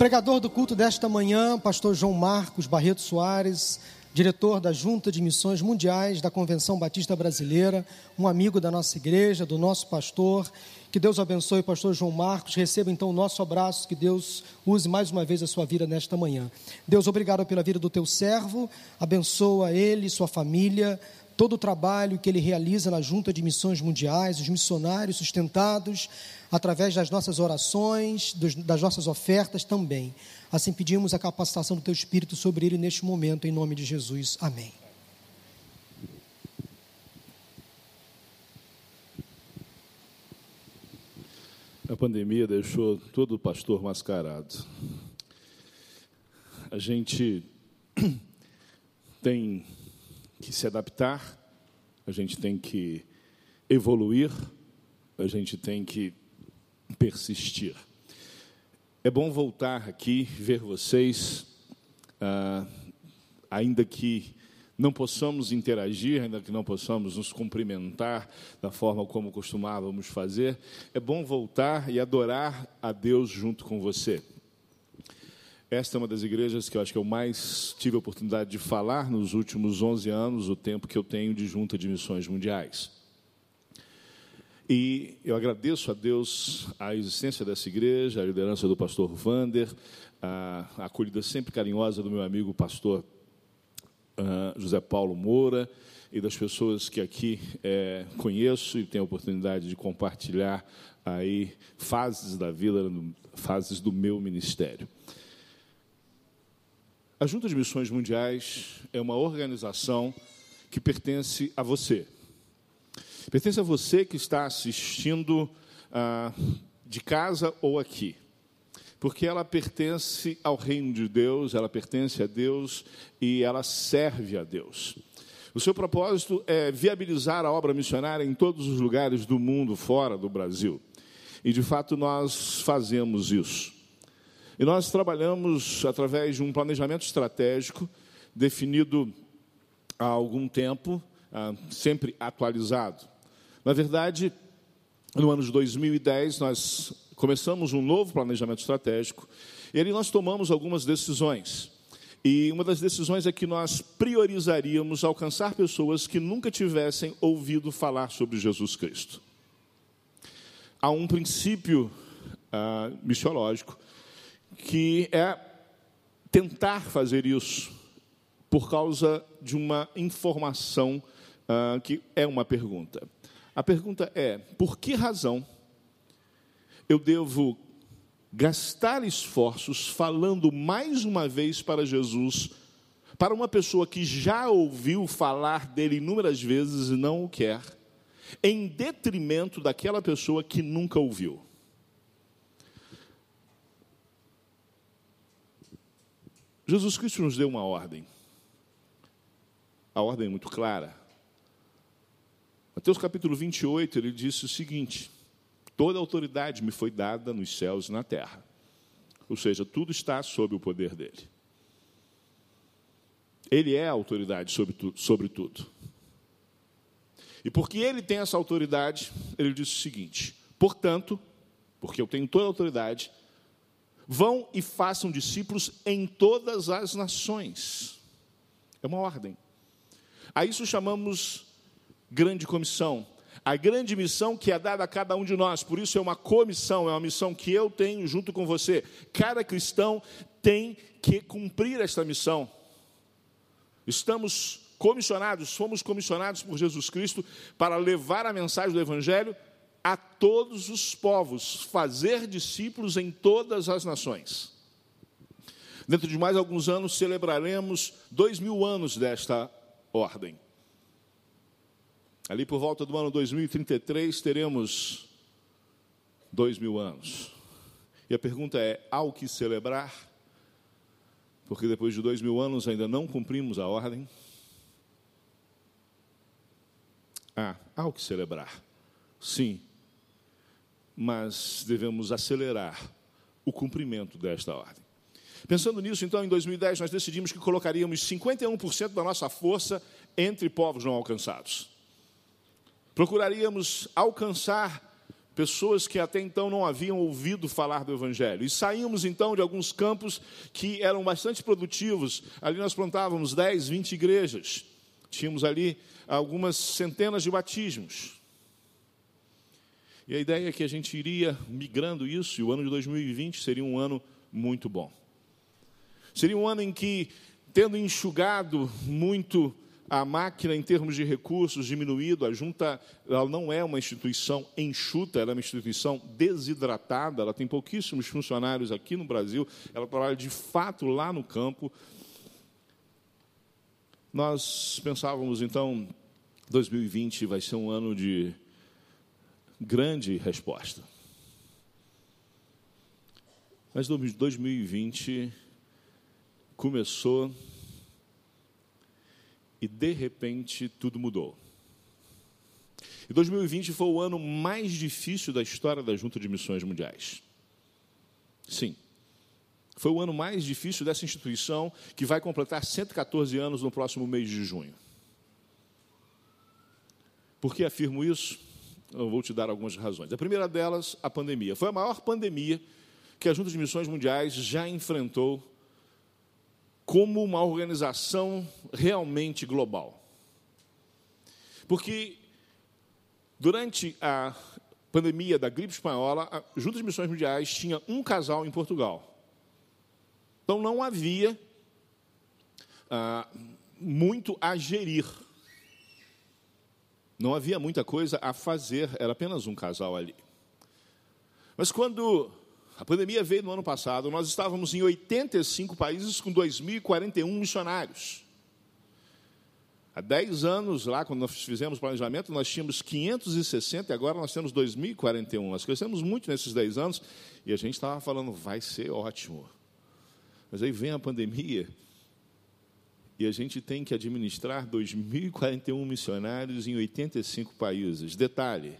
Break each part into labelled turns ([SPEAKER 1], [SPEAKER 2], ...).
[SPEAKER 1] pregador do culto desta manhã, pastor João Marcos Barreto Soares, diretor da Junta de Missões Mundiais da Convenção Batista Brasileira, um amigo da nossa igreja, do nosso pastor. Que Deus abençoe pastor João Marcos. Receba então o nosso abraço, que Deus use mais uma vez a sua vida nesta manhã. Deus, obrigado pela vida do teu servo, abençoa ele, sua família, todo o trabalho que ele realiza na Junta de Missões Mundiais, os missionários sustentados através das nossas orações, das nossas ofertas também. Assim pedimos a capacitação do Teu Espírito sobre ele neste momento, em nome de Jesus. Amém.
[SPEAKER 2] A pandemia deixou todo o pastor mascarado. A gente tem que se adaptar, a gente tem que evoluir, a gente tem que persistir. É bom voltar aqui, ver vocês, ah, ainda que não possamos interagir, ainda que não possamos nos cumprimentar da forma como costumávamos fazer, é bom voltar e adorar a Deus junto com você. Esta é uma das igrejas que eu acho que eu mais tive a oportunidade de falar nos últimos 11 anos, o tempo que eu tenho de junta de missões mundiais. E eu agradeço a Deus a existência dessa igreja, a liderança do pastor Vander, a acolhida sempre carinhosa do meu amigo pastor uh, José Paulo Moura e das pessoas que aqui é, conheço e tenho a oportunidade de compartilhar aí fases da vida, fases do meu ministério. A Junta de Missões Mundiais é uma organização que pertence a você Pertence a você que está assistindo ah, de casa ou aqui. Porque ela pertence ao reino de Deus, ela pertence a Deus e ela serve a Deus. O seu propósito é viabilizar a obra missionária em todos os lugares do mundo, fora do Brasil. E de fato nós fazemos isso. E nós trabalhamos através de um planejamento estratégico definido há algum tempo, ah, sempre atualizado. Na verdade, no ano de 2010, nós começamos um novo planejamento estratégico e ali nós tomamos algumas decisões. E uma das decisões é que nós priorizaríamos alcançar pessoas que nunca tivessem ouvido falar sobre Jesus Cristo. Há um princípio ah, missiológico que é tentar fazer isso por causa de uma informação ah, que é uma pergunta. A pergunta é: por que razão eu devo gastar esforços falando mais uma vez para Jesus, para uma pessoa que já ouviu falar dele inúmeras vezes e não o quer, em detrimento daquela pessoa que nunca ouviu? Jesus Cristo nos deu uma ordem. A ordem é muito clara. Mateus capítulo 28, ele disse o seguinte: Toda autoridade me foi dada nos céus e na terra. Ou seja, tudo está sob o poder dele. Ele é a autoridade sobre, tu, sobre tudo. E porque ele tem essa autoridade, ele disse o seguinte: portanto, porque eu tenho toda a autoridade, vão e façam discípulos em todas as nações. É uma ordem. A isso chamamos grande comissão. A grande missão que é dada a cada um de nós, por isso é uma comissão, é uma missão que eu tenho junto com você. Cada cristão tem que cumprir esta missão. Estamos comissionados, fomos comissionados por Jesus Cristo para levar a mensagem do Evangelho a todos os povos, fazer discípulos em todas as nações. Dentro de mais alguns anos celebraremos dois mil anos desta ordem. Ali por volta do ano 2033 teremos dois mil anos. E a pergunta é: há o que celebrar? Porque depois de dois mil anos ainda não cumprimos a ordem. Ah, há o que celebrar. Sim. Mas devemos acelerar o cumprimento desta ordem. Pensando nisso, então, em 2010, nós decidimos que colocaríamos 51% da nossa força entre povos não alcançados. Procuraríamos alcançar pessoas que até então não haviam ouvido falar do Evangelho. E saímos então de alguns campos que eram bastante produtivos. Ali nós plantávamos 10, 20 igrejas. Tínhamos ali algumas centenas de batismos. E a ideia é que a gente iria migrando isso, e o ano de 2020 seria um ano muito bom. Seria um ano em que, tendo enxugado muito a máquina em termos de recursos diminuído, a junta ela não é uma instituição enxuta, ela é uma instituição desidratada, ela tem pouquíssimos funcionários aqui no Brasil, ela trabalha de fato lá no campo. Nós pensávamos então, 2020 vai ser um ano de grande resposta. Mas 2020 começou e de repente tudo mudou. E 2020 foi o ano mais difícil da história da Junta de Missões Mundiais. Sim. Foi o ano mais difícil dessa instituição que vai completar 114 anos no próximo mês de junho. Por que afirmo isso? Eu vou te dar algumas razões. A primeira delas, a pandemia. Foi a maior pandemia que a Junta de Missões Mundiais já enfrentou como uma organização realmente global. Porque durante a pandemia da gripe espanhola, a Junta de Missões Mundiais tinha um casal em Portugal. Então não havia ah, muito a gerir. Não havia muita coisa a fazer, era apenas um casal ali. Mas quando a pandemia veio no ano passado, nós estávamos em 85 países com 2.041 missionários. Há 10 anos, lá, quando nós fizemos o planejamento, nós tínhamos 560 e agora nós temos 2.041. Nós crescemos muito nesses 10 anos e a gente estava falando, vai ser ótimo. Mas aí vem a pandemia e a gente tem que administrar 2.041 missionários em 85 países. Detalhe: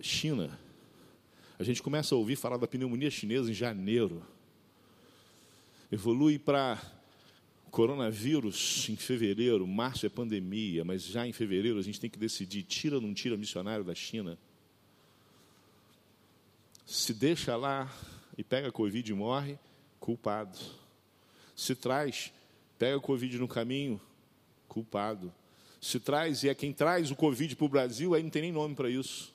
[SPEAKER 2] China a gente começa a ouvir falar da pneumonia chinesa em janeiro. Evolui para coronavírus em fevereiro, março é pandemia, mas já em fevereiro a gente tem que decidir: tira ou não tira missionário da China? Se deixa lá e pega Covid e morre, culpado. Se traz, pega o Covid no caminho, culpado. Se traz e é quem traz o Covid para o Brasil, aí não tem nem nome para isso.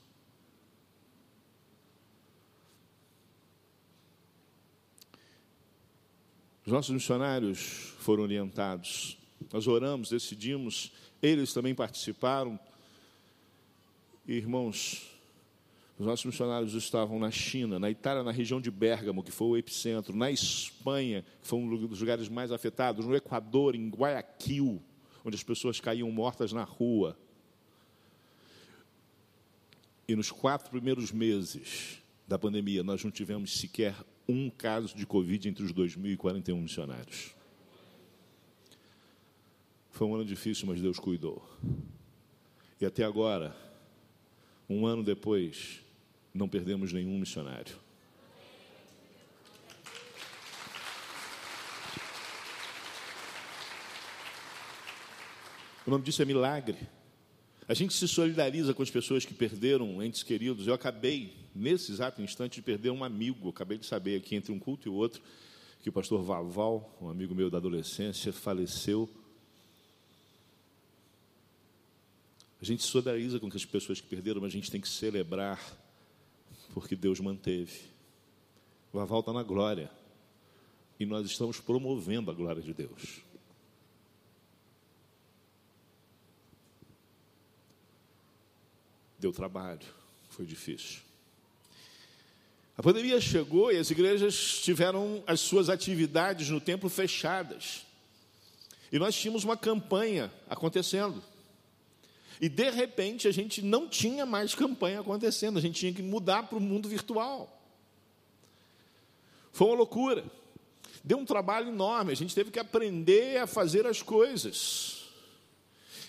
[SPEAKER 2] Os nossos missionários foram orientados. Nós oramos, decidimos, eles também participaram. irmãos, os nossos missionários estavam na China, na Itália, na região de Bérgamo, que foi o epicentro, na Espanha, que foi um dos lugares mais afetados, no Equador, em Guayaquil, onde as pessoas caíam mortas na rua. E nos quatro primeiros meses da pandemia, nós não tivemos sequer um caso de Covid entre os 2.041 missionários. Foi um ano difícil, mas Deus cuidou. E até agora, um ano depois, não perdemos nenhum missionário. O nome disso é milagre. A gente se solidariza com as pessoas que perderam entes queridos. Eu acabei, nesse exato instante, de perder um amigo. Acabei de saber aqui, entre um culto e outro, que o pastor Vaval, um amigo meu da adolescência, faleceu. A gente se solidariza com as pessoas que perderam, mas a gente tem que celebrar, porque Deus manteve. Vaval está na glória. E nós estamos promovendo a glória de Deus. Deu trabalho, foi difícil. A pandemia chegou e as igrejas tiveram as suas atividades no templo fechadas. E nós tínhamos uma campanha acontecendo. E de repente a gente não tinha mais campanha acontecendo, a gente tinha que mudar para o mundo virtual. Foi uma loucura. Deu um trabalho enorme, a gente teve que aprender a fazer as coisas.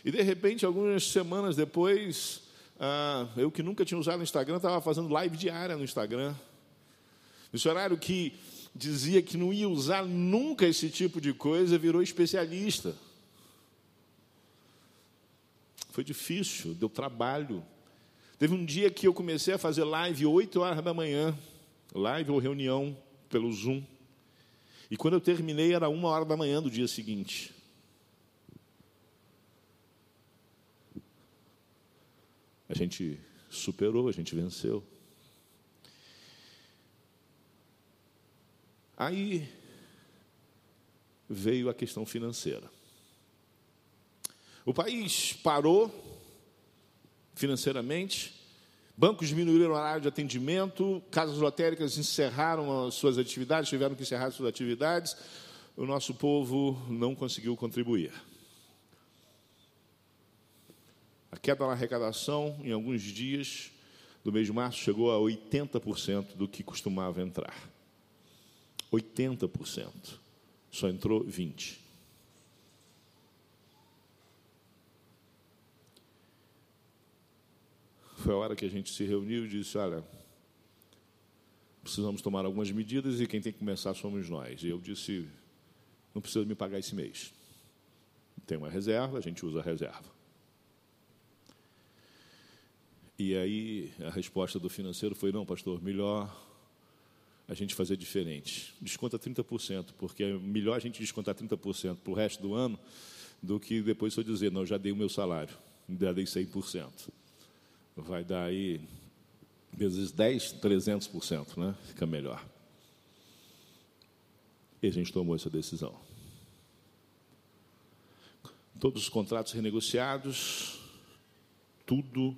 [SPEAKER 2] E de repente, algumas semanas depois, ah, eu que nunca tinha usado o Instagram, estava fazendo live diária no Instagram. Missionário que dizia que não ia usar nunca esse tipo de coisa, virou Teve um dia que eu comecei a fazer live 8 horas da manhã, live ou reunião pelo Zoom. E quando eu terminei era uma hora da manhã do dia seguinte. A gente superou, a gente venceu. Aí veio a questão financeira. O país parou financeiramente, bancos diminuíram o horário de atendimento, casas lotéricas encerraram as suas atividades, tiveram que encerrar as suas atividades, o nosso povo não conseguiu contribuir. A queda na arrecadação, em alguns dias do mês de março, chegou a 80% do que costumava entrar. 80%. Só entrou 20%. Foi a hora que a gente se reuniu e disse: olha, precisamos tomar algumas medidas e quem tem que começar somos nós. E eu disse: não precisa me pagar esse mês. Tem uma reserva, a gente usa a reserva. E aí a resposta do financeiro foi: não, pastor, melhor a gente fazer diferente. Desconta 30%, porque é melhor a gente descontar 30% para o resto do ano do que depois eu dizer: não, já dei o meu salário, já dei 100%. Vai dar aí, vezes 10, 300%, né? Fica melhor. E a gente tomou essa decisão. Todos os contratos renegociados, tudo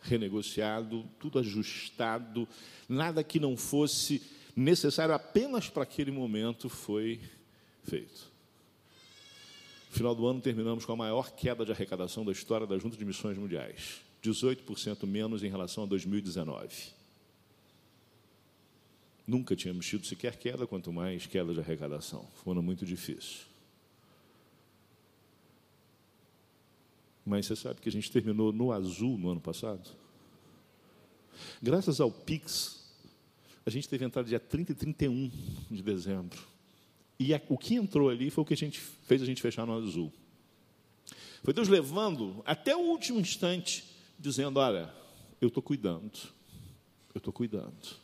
[SPEAKER 2] renegociado, tudo ajustado, nada que não fosse necessário apenas para aquele momento foi feito. No final do ano, terminamos com a maior queda de arrecadação da história da Junta de Missões Mundiais 18% menos em relação a 2019. Nunca tínhamos tido sequer queda, quanto mais queda de arrecadação. Foi muito difícil. Mas você sabe que a gente terminou no azul no ano passado? Graças ao Pix, a gente teve entrada dia 30 e 31 de dezembro. E a, o que entrou ali foi o que a gente fez a gente fechar no azul. Foi Deus levando até o último instante, dizendo: Olha, eu estou cuidando, eu estou cuidando.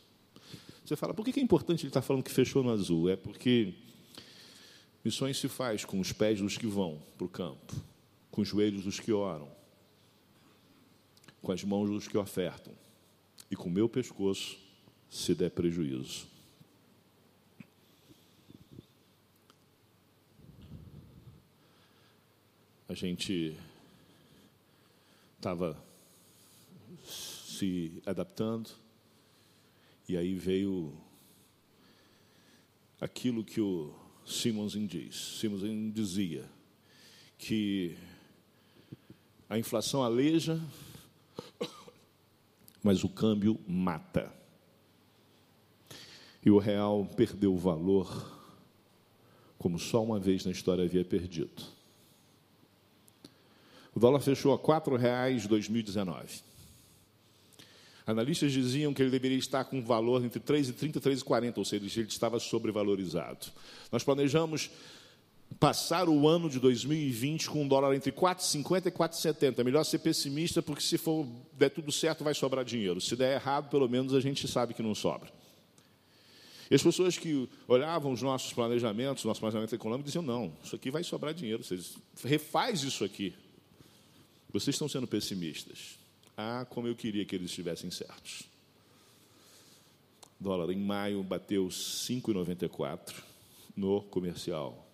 [SPEAKER 2] Você fala, por que é importante ele estar falando que fechou no azul? É porque missões se faz com os pés dos que vão para o campo com os joelhos dos que oram, com as mãos dos que ofertam, e com o meu pescoço se der prejuízo. A gente estava se adaptando, e aí veio aquilo que o Simonsen diz. Simonsen dizia que a inflação aleja, mas o câmbio mata. E o real perdeu o valor como só uma vez na história havia perdido. O dólar fechou a R$ 4,00 em 2019. Analistas diziam que ele deveria estar com um valor entre 3,30 e 3,40, ou seja, ele estava sobrevalorizado. Nós planejamos passar o ano de 2020 com um dólar entre 4,50 e 4,70. É melhor ser pessimista, porque se for der tudo certo, vai sobrar dinheiro. Se der errado, pelo menos a gente sabe que não sobra. E as pessoas que olhavam os nossos planejamentos, nosso planejamento econômico, diziam: não, isso aqui vai sobrar dinheiro. Vocês refaz isso aqui. Vocês estão sendo pessimistas. Ah, como eu queria que eles estivessem certos. O dólar em maio bateu 5,94 no comercial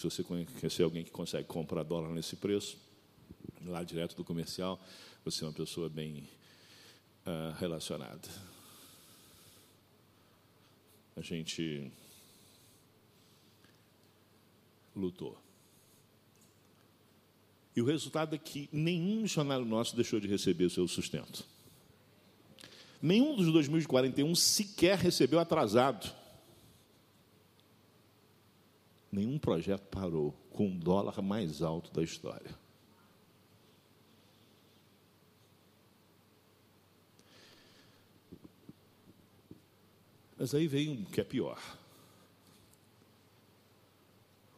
[SPEAKER 2] se você conhecer alguém que consegue comprar dólar nesse preço, lá direto do comercial, você é uma pessoa bem uh, relacionada. A gente lutou. E o resultado é que nenhum missionário nosso deixou de receber o seu sustento. Nenhum dos 2041 sequer recebeu atrasado nenhum projeto parou com o dólar mais alto da história. Mas aí vem um que é pior: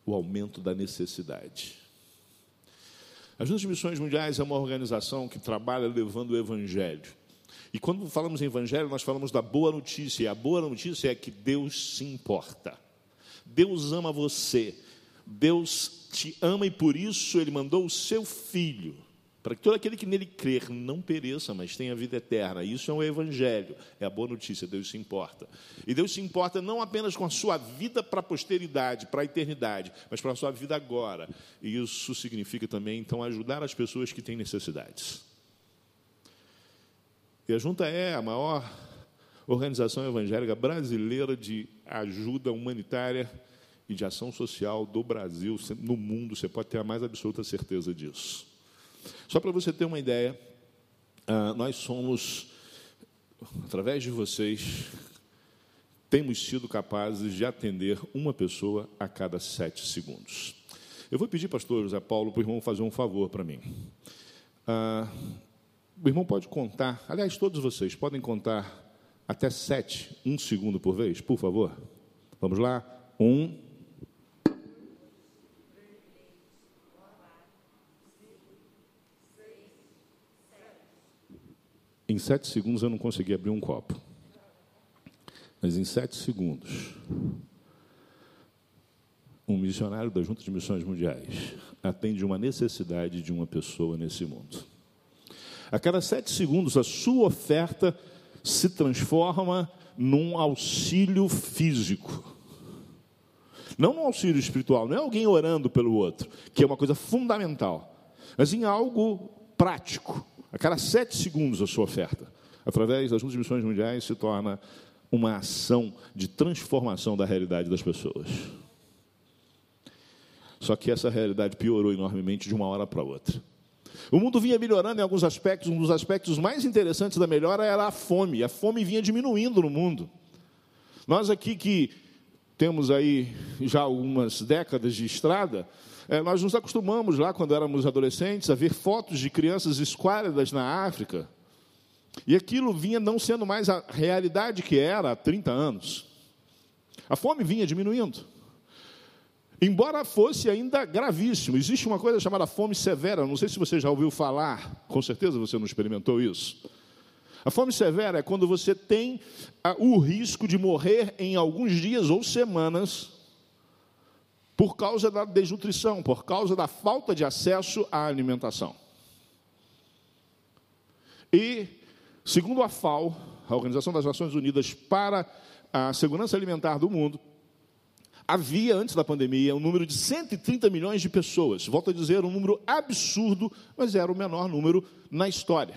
[SPEAKER 2] o aumento da necessidade. As Juntas de Missões Mundiais é uma organização que trabalha levando o Evangelho. E quando falamos em Evangelho, nós falamos da boa notícia. E a boa notícia é que Deus se importa. Deus ama você. Deus te ama e por isso Ele mandou o seu Filho para que todo aquele que nele crer não pereça, mas tenha vida eterna. Isso é o Evangelho, é a boa notícia, Deus se importa. E Deus se importa não apenas com a sua vida para a posteridade, para a eternidade, mas para a sua vida agora. E isso significa também, então, ajudar as pessoas que têm necessidades. E a Junta é a maior organização evangélica brasileira de ajuda humanitária e de ação social do Brasil, no mundo, você pode ter a mais absoluta certeza disso. Só para você ter uma ideia, ah, nós somos, através de vocês, temos sido capazes de atender uma pessoa a cada sete segundos. Eu vou pedir, pastor José Paulo, para o irmão fazer um favor para mim. Ah, o irmão pode contar, aliás, todos vocês podem contar até sete, um segundo por vez, por favor? Vamos lá? Um, Em sete segundos eu não consegui abrir um copo. Mas em sete segundos, um missionário da Junta de Missões Mundiais atende uma necessidade de uma pessoa nesse mundo. A cada sete segundos, a sua oferta se transforma num auxílio físico. Não num auxílio espiritual, não é alguém orando pelo outro, que é uma coisa fundamental, mas em algo prático, a cada sete segundos a sua oferta, através das missões mundiais, se torna uma ação de transformação da realidade das pessoas. Só que essa realidade piorou enormemente de uma hora para outra. O mundo vinha melhorando em alguns aspectos, um dos aspectos mais interessantes da melhora era a fome. A fome vinha diminuindo no mundo. Nós aqui que temos aí já algumas décadas de estrada, é, nós nos acostumamos lá, quando éramos adolescentes, a ver fotos de crianças esquálidas na África. E aquilo vinha não sendo mais a realidade que era há 30 anos. A fome vinha diminuindo. Embora fosse ainda gravíssimo, existe uma coisa chamada fome severa. Não sei se você já ouviu falar, com certeza você não experimentou isso. A fome severa é quando você tem o risco de morrer em alguns dias ou semanas por causa da desnutrição, por causa da falta de acesso à alimentação. E, segundo a FAO, a Organização das Nações Unidas para a Segurança Alimentar do Mundo, havia, antes da pandemia, um número de 130 milhões de pessoas. Volto a dizer, um número absurdo, mas era o menor número na história.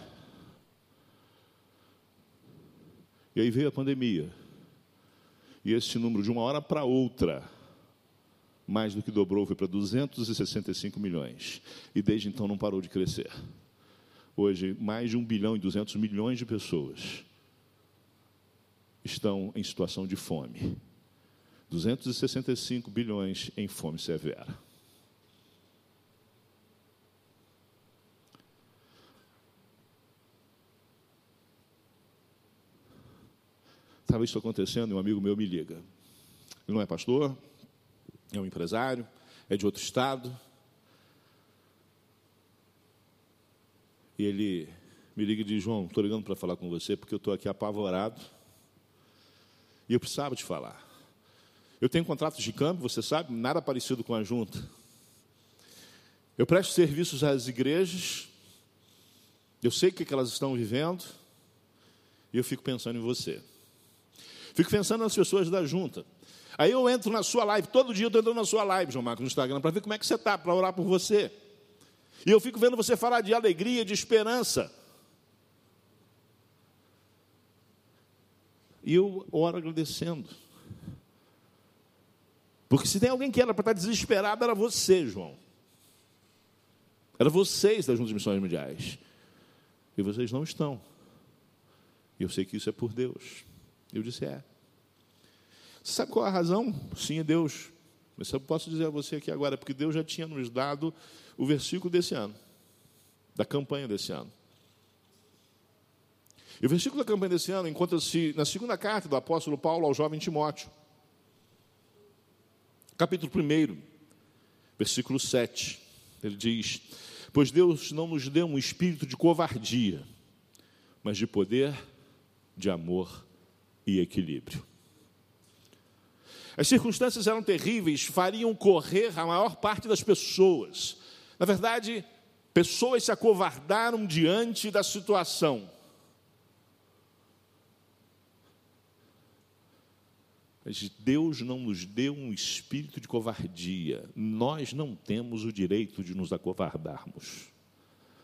[SPEAKER 2] E aí veio a pandemia. E esse número, de uma hora para outra, mais do que dobrou, foi para 265 milhões. E desde então não parou de crescer. Hoje, mais de 1 bilhão e 200 milhões de pessoas estão em situação de fome. 265 bilhões em fome severa. Estava isso acontecendo e um amigo meu me liga. Ele não é pastor, é um empresário, é de outro estado. E ele me liga e diz: João, estou ligando para falar com você porque eu estou aqui apavorado e eu precisava te falar. Eu tenho contratos de câmbio, você sabe, nada parecido com a junta. Eu presto serviços às igrejas, eu sei o que elas estão vivendo, e eu fico pensando em você. Fico pensando nas pessoas da junta. Aí eu entro na sua live, todo dia eu estou entrando na sua live, João Marcos, no Instagram, para ver como é que você está, para orar por você. E eu fico vendo você falar de alegria, de esperança. E eu oro agradecendo. Porque se tem alguém que era para estar desesperado, era você, João. Era vocês das Juntas Missões Mundiais. E vocês não estão. E eu sei que isso é por Deus. Eu disse: é. Você sabe qual é a razão? Sim, é Deus. Mas eu posso dizer a você aqui agora, porque Deus já tinha nos dado o versículo desse ano, da campanha desse ano. E o versículo da campanha desse ano encontra-se na segunda carta do apóstolo Paulo ao jovem Timóteo, capítulo 1, versículo 7. Ele diz: Pois Deus não nos deu um espírito de covardia, mas de poder, de amor e equilíbrio. As circunstâncias eram terríveis, fariam correr a maior parte das pessoas. Na verdade, pessoas se acovardaram diante da situação. Mas Deus não nos deu um espírito de covardia. Nós não temos o direito de nos acovardarmos.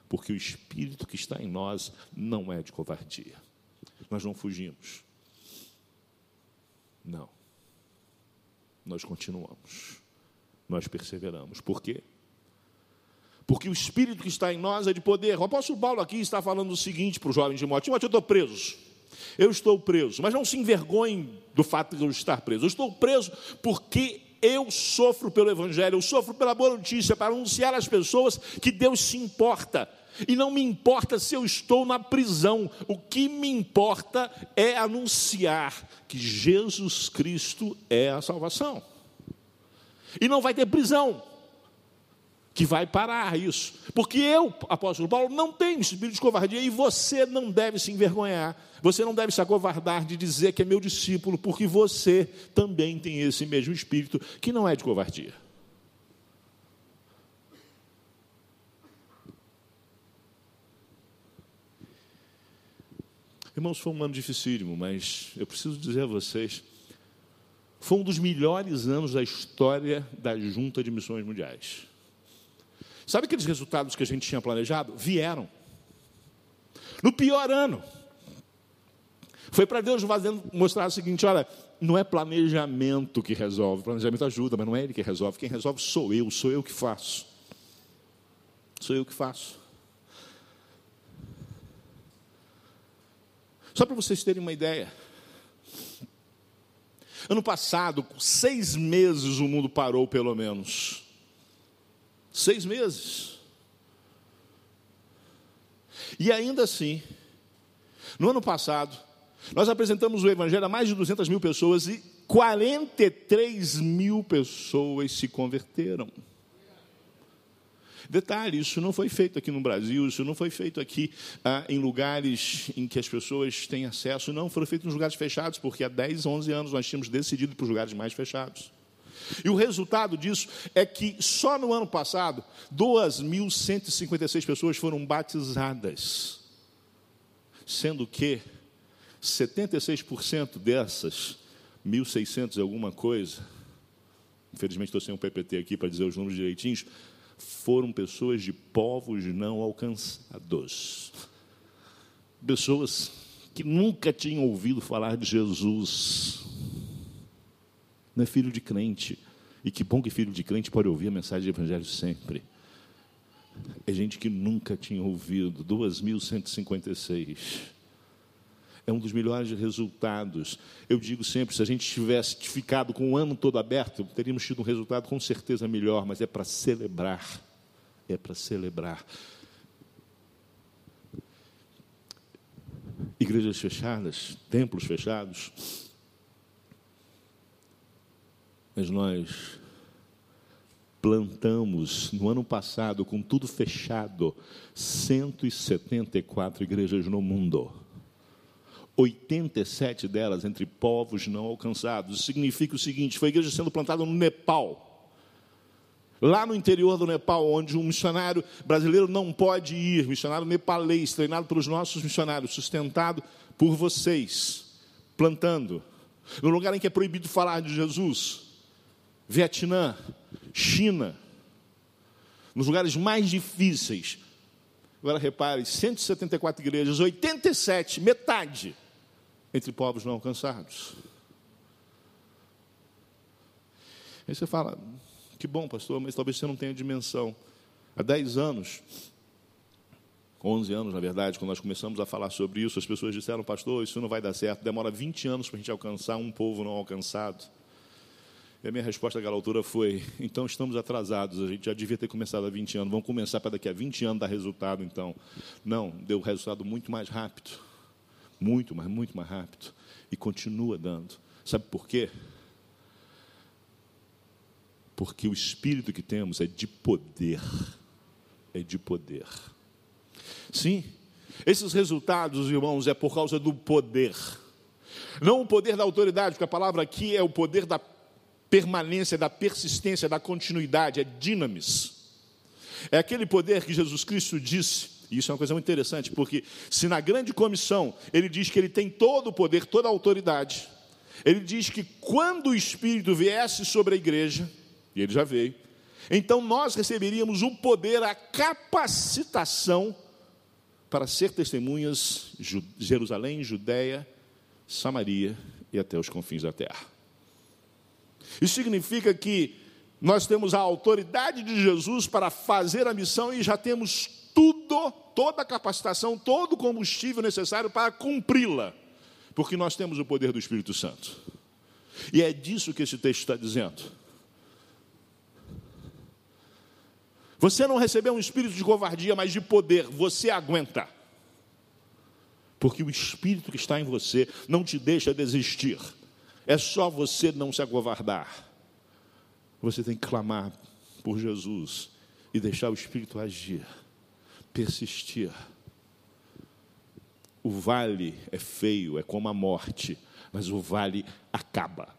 [SPEAKER 2] Porque o espírito que está em nós não é de covardia. Nós não fugimos. Não. Nós continuamos. Nós perseveramos. Por quê? Porque o espírito que está em nós é de poder. O apóstolo Paulo aqui está falando o seguinte para o jovem Timóteo: Timóteo, eu estou preso. Eu estou preso, mas não se envergonhe do fato de eu estar preso. Eu estou preso porque eu sofro pelo Evangelho, eu sofro pela boa notícia, para anunciar às pessoas que Deus se importa. E não me importa se eu estou na prisão, o que me importa é anunciar que Jesus Cristo é a salvação. E não vai ter prisão, que vai parar isso. Porque eu, apóstolo Paulo, não tenho espírito de covardia e você não deve se envergonhar. Você não deve se acovardar de dizer que é meu discípulo, porque você também tem esse mesmo espírito que não é de covardia. Irmãos, foi um ano dificílimo, mas eu preciso dizer a vocês, foi um dos melhores anos da história da Junta de Missões Mundiais. Sabe aqueles resultados que a gente tinha planejado? Vieram. No pior ano. Foi para Deus fazendo, mostrar o seguinte: olha, não é planejamento que resolve, planejamento ajuda, mas não é ele que resolve. Quem resolve sou eu, sou eu que faço. Sou eu que faço. Só para vocês terem uma ideia. Ano passado, seis meses o mundo parou, pelo menos. Seis meses. E ainda assim, no ano passado, nós apresentamos o Evangelho a mais de 200 mil pessoas e 43 mil pessoas se converteram. Detalhe: isso não foi feito aqui no Brasil, isso não foi feito aqui ah, em lugares em que as pessoas têm acesso, não, foram feitos nos lugares fechados, porque há 10, 11 anos nós tínhamos decidido para os lugares mais fechados. E o resultado disso é que só no ano passado, 2.156 pessoas foram batizadas, sendo que 76% dessas, 1.600 e alguma coisa, infelizmente estou sem um PPT aqui para dizer os números direitinhos, foram pessoas de povos não alcançados. Pessoas que nunca tinham ouvido falar de Jesus. Não é filho de crente. E que bom que filho de crente pode ouvir a mensagem do Evangelho sempre. É gente que nunca tinha ouvido. 2.156 é um dos melhores resultados. Eu digo sempre, se a gente tivesse ficado com o ano todo aberto, teríamos tido um resultado com certeza melhor, mas é para celebrar. É para celebrar. Igrejas fechadas, templos fechados. Mas nós plantamos no ano passado, com tudo fechado, 174 igrejas no mundo. 87 delas entre povos não alcançados. Significa o seguinte: foi a igreja sendo plantada no Nepal. Lá no interior do Nepal, onde um missionário brasileiro não pode ir, missionário nepalês, treinado pelos nossos missionários, sustentado por vocês, plantando. No lugar em que é proibido falar de Jesus, Vietnã, China, nos lugares mais difíceis. Agora repare, 174 igrejas, 87, metade, entre povos não alcançados. Aí você fala, que bom, pastor, mas talvez você não tenha dimensão. Há 10 anos, 11 anos, na verdade, quando nós começamos a falar sobre isso, as pessoas disseram, pastor, isso não vai dar certo, demora 20 anos para a gente alcançar um povo não alcançado. E a minha resposta àquela altura foi: então estamos atrasados, a gente já devia ter começado há 20 anos, vamos começar para daqui a 20 anos dar resultado, então. Não, deu resultado muito mais rápido muito, mas muito mais rápido. E continua dando. Sabe por quê? Porque o espírito que temos é de poder, é de poder. Sim, esses resultados, irmãos, é por causa do poder. Não o poder da autoridade, porque a palavra aqui é o poder da permanência, da persistência, da continuidade, é dinamis. É aquele poder que Jesus Cristo disse, e isso é uma coisa muito interessante, porque se na grande comissão ele diz que ele tem todo o poder, toda a autoridade, ele diz que quando o Espírito viesse sobre a igreja, e ele já veio, então nós receberíamos o poder, a capacitação para ser testemunhas Jerusalém, Judéia, Samaria e até os confins da terra. Isso significa que nós temos a autoridade de Jesus para fazer a missão e já temos tudo, toda a capacitação, todo o combustível necessário para cumpri-la, porque nós temos o poder do Espírito Santo. E é disso que esse texto está dizendo. Você não recebeu um espírito de covardia, mas de poder, você aguenta. Porque o espírito que está em você não te deixa desistir. É só você não se acovardar. Você tem que clamar por Jesus e deixar o espírito agir, persistir. O vale é feio, é como a morte, mas o vale acaba.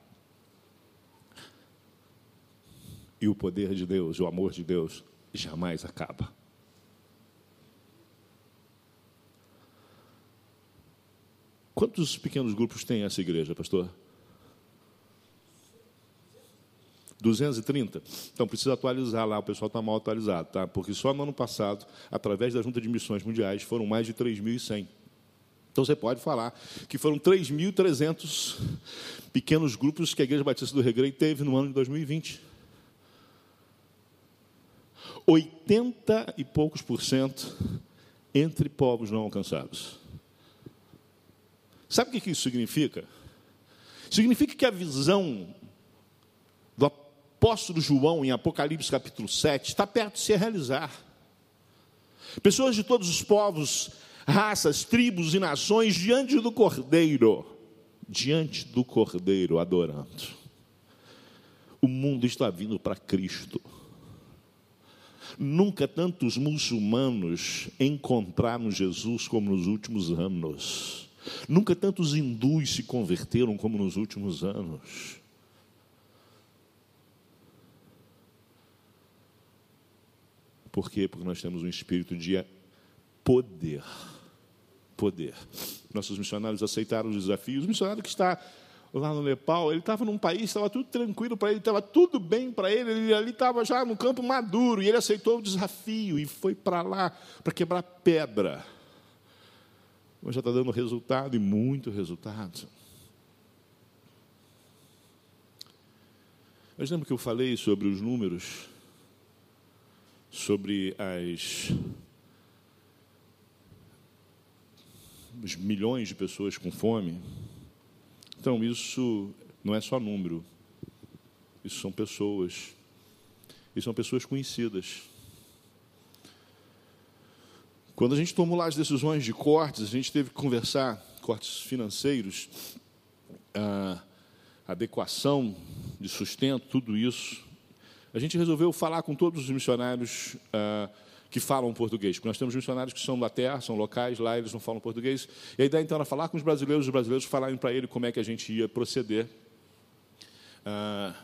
[SPEAKER 2] E o poder de Deus, o amor de Deus, jamais acaba. Quantos pequenos grupos tem essa igreja, pastor? 230. Então precisa atualizar lá, o pessoal está mal atualizado, tá? Porque só no ano passado, através da Junta de Missões Mundiais, foram mais de 3.100. Então você pode falar que foram 3.300 pequenos grupos que a Igreja Batista do Regrei teve no ano de 2020. 80 e poucos por cento entre povos não alcançados. Sabe o que isso significa? Significa que a visão apóstolo João em Apocalipse capítulo 7 está perto de se realizar. Pessoas de todos os povos, raças, tribos e nações diante do Cordeiro, diante do Cordeiro adorando. O mundo está vindo para Cristo. Nunca tantos muçulmanos encontraram Jesus como nos últimos anos. Nunca tantos hindus se converteram como nos últimos anos. Por quê? Porque nós temos um espírito de poder. Poder. Nossos missionários aceitaram os desafios. O missionário que está lá no Nepal, ele estava num país, estava tudo tranquilo para ele, estava tudo bem para ele, ele ali estava já no campo maduro, e ele aceitou o desafio e foi para lá para quebrar pedra. Mas já está dando resultado, e muito resultado. Mas lembra que eu falei sobre os números, sobre as os milhões de pessoas com fome? Então, isso não é só número, isso são pessoas, e são pessoas conhecidas. Quando a gente tomou lá as decisões de cortes, a gente teve que conversar, cortes financeiros, a adequação de sustento, tudo isso. A gente resolveu falar com todos os missionários que falam português, porque nós temos missionários que são da terra, são locais, lá eles não falam português. E a ideia, então, era falar com os brasileiros, os brasileiros falarem para ele como é que a gente ia proceder ah,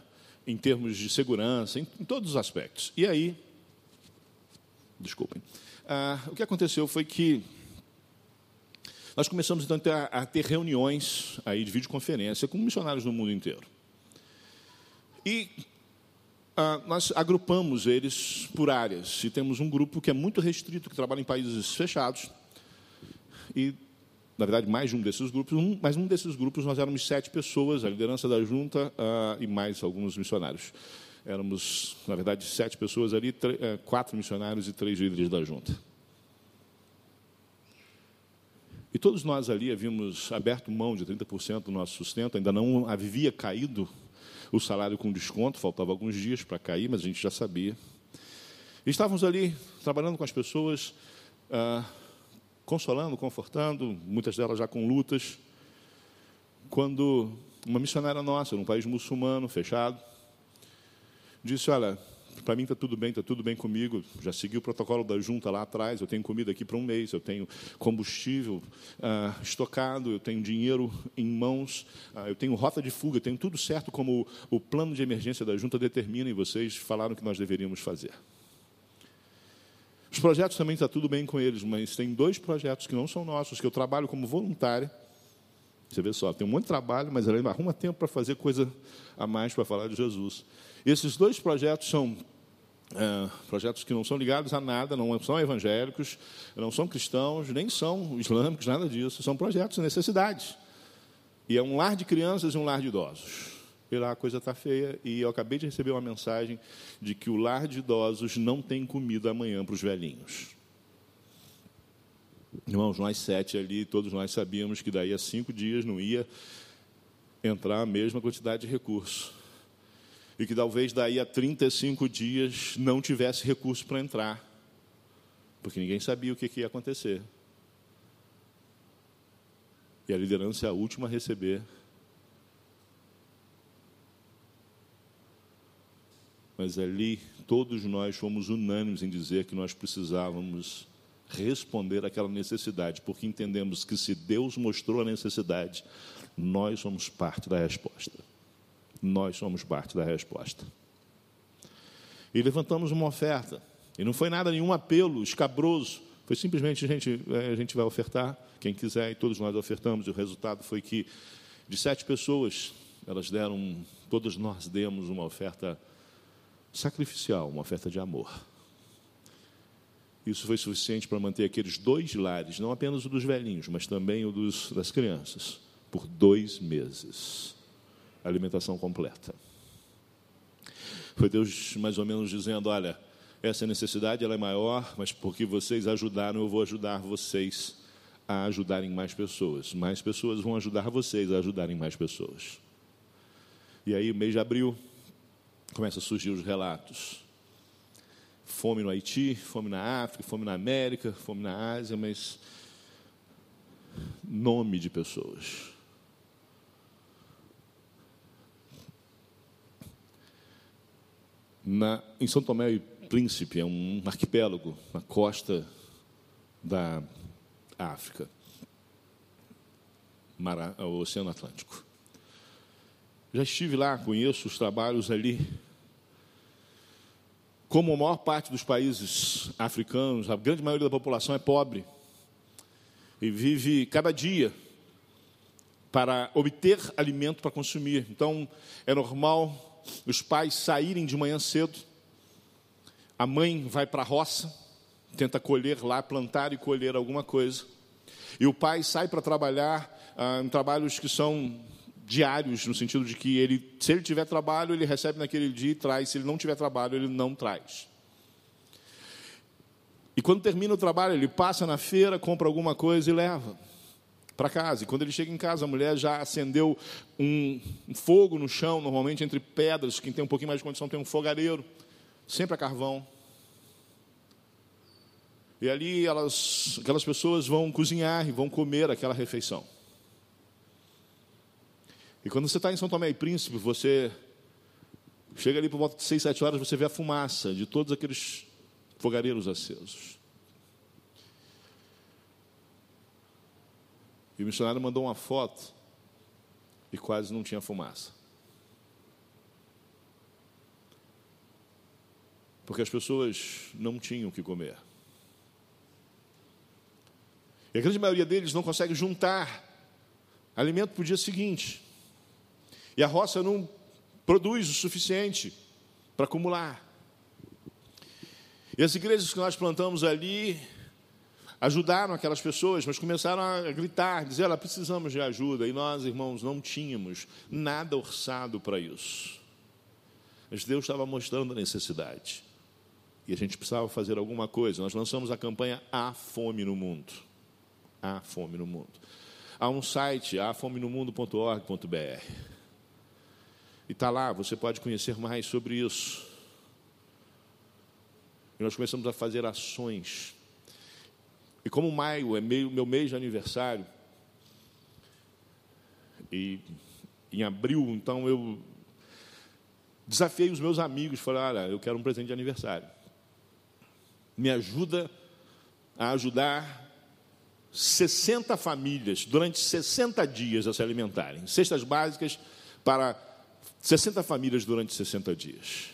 [SPEAKER 2] em termos de segurança, em, em, todos os aspectos. E aí, desculpem, ah, o que aconteceu foi que nós começamos, então, a, a ter reuniões aí de videoconferência com missionários no mundo inteiro. E ah, nós agrupamos eles por áreas. E temos um grupo que é muito restrito, que trabalha em países fechados. E, na verdade, mais de um desses grupos, um, mas um desses grupos nós éramos sete pessoas, a liderança da junta ah, e mais alguns missionários. Éramos, na verdade, sete pessoas ali, eh, quatro missionários e três líderes da junta. E todos nós ali havíamos aberto mão de 30% do nosso sustento, ainda não havia caído o salário com desconto, faltava alguns dias para cair, mas a gente já sabia. Estávamos ali trabalhando com as pessoas, ah, consolando, confortando, muitas delas já com lutas, quando uma missionária nossa, num país muçulmano, fechado, disse: Olha, para mim está tudo bem, está tudo bem comigo. Já segui o protocolo da junta lá atrás. Eu tenho comida aqui para um mês, eu tenho combustível ah, estocado, eu tenho dinheiro em mãos, ah, eu tenho rota de fuga, eu tenho tudo certo como o, o plano de emergência da junta determina e vocês falaram que nós deveríamos fazer. Os projetos também está tudo bem com eles, mas tem dois projetos que não são nossos, que eu trabalho como voluntária. Você vê só, tem um monte de trabalho, mas ela arruma tempo para fazer coisa a mais para falar de Jesus. Esses dois projetos são é, projetos que não são ligados a nada, não são evangélicos, não são cristãos, nem são islâmicos, nada disso. São projetos de necessidades. E é um lar de crianças e um lar de idosos. E lá a coisa está feia. E eu acabei de receber uma mensagem de que o lar de idosos não tem comida amanhã para os velhinhos. Irmãos, nós sete ali, todos nós sabíamos que daí a cinco dias não ia entrar a mesma quantidade de recursos. E que talvez daí a 35 dias não tivesse recurso para entrar. Porque ninguém sabia o que, ia acontecer. E a liderança é a última a receber mas ali todos nós fomos unânimes em dizer que nós precisávamos responder àquela necessidade, porque entendemos que se Deus mostrou a necessidade, nós somos parte da resposta. Nós somos parte da resposta. E levantamos uma oferta. E não foi nada, nenhum apelo escabroso. Foi simplesmente a gente, é, a gente vai ofertar, quem quiser, e todos nós ofertamos. E o resultado foi que, de sete pessoas, elas deram, todos nós demos uma oferta sacrificial, uma oferta de amor. Isso foi suficiente para manter aqueles dois lares, não apenas o dos velhinhos, mas também o dos, das crianças, por dois meses. Alimentação completa. Foi Deus mais ou menos dizendo: olha, essa necessidade ela é maior, mas porque vocês ajudaram, eu vou ajudar vocês a ajudarem mais pessoas. Mais pessoas vão ajudar vocês a ajudarem mais pessoas. E aí, mês de abril, começam a surgir os relatos. Fome no Haiti, fome na África, fome na América, fome na Ásia, mas nome de pessoas. Na, em São Tomé e Príncipe, é um arquipélago na costa da África, o Oceano Atlântico. Já estive lá, conheço os trabalhos ali. Como a maior parte dos países africanos, a grande maioria da população é pobre e vive cada dia para obter alimento para consumir. Então, é normal os pais saírem de manhã cedo, a mãe vai para a roça, tenta colher lá, plantar e colher alguma coisa, e o pai sai para trabalhar ah, em trabalhos que são diários, no sentido de que ele, se ele tiver trabalho, ele recebe naquele dia e traz, se ele não tiver trabalho, ele não traz. E quando termina o trabalho, ele passa na feira, compra alguma coisa e leva para casa. E quando ele chega em casa, a mulher já acendeu um, fogo no chão, normalmente entre pedras. Quem tem um pouquinho mais de condição tem um fogareiro, sempre a carvão. E ali elas, aquelas pessoas vão cozinhar e vão comer aquela refeição. E quando você está em São Tomé e Príncipe, você chega ali por volta de seis, sete horas, você vê a fumaça de todos aqueles fogareiros acesos. E o missionário mandou uma foto e quase não tinha fumaça. Porque as pessoas não tinham o que comer. E a grande maioria deles não consegue juntar alimento para o dia seguinte. E a roça não produz o suficiente para acumular. E as igrejas que nós plantamos ali ajudaram aquelas pessoas, mas começaram a gritar, dizer: ela precisamos de ajuda. E nós, irmãos, não tínhamos nada orçado para isso. Mas Deus estava mostrando a necessidade. E a gente precisava fazer alguma coisa. Nós lançamos a campanha Há Fome no Mundo. Há Fome no Mundo. Há um site, afomenomundo.org.br. E está lá, você pode conhecer mais sobre isso. E nós começamos a fazer ações. E como maio é meio, meu mês de aniversário, e em abril, então eu desafiei os meus amigos, falei, olha, eu quero um presente de aniversário. Me ajuda a ajudar 60 famílias durante 60 dias a se alimentarem. Cestas básicas para 60 famílias durante 60 dias.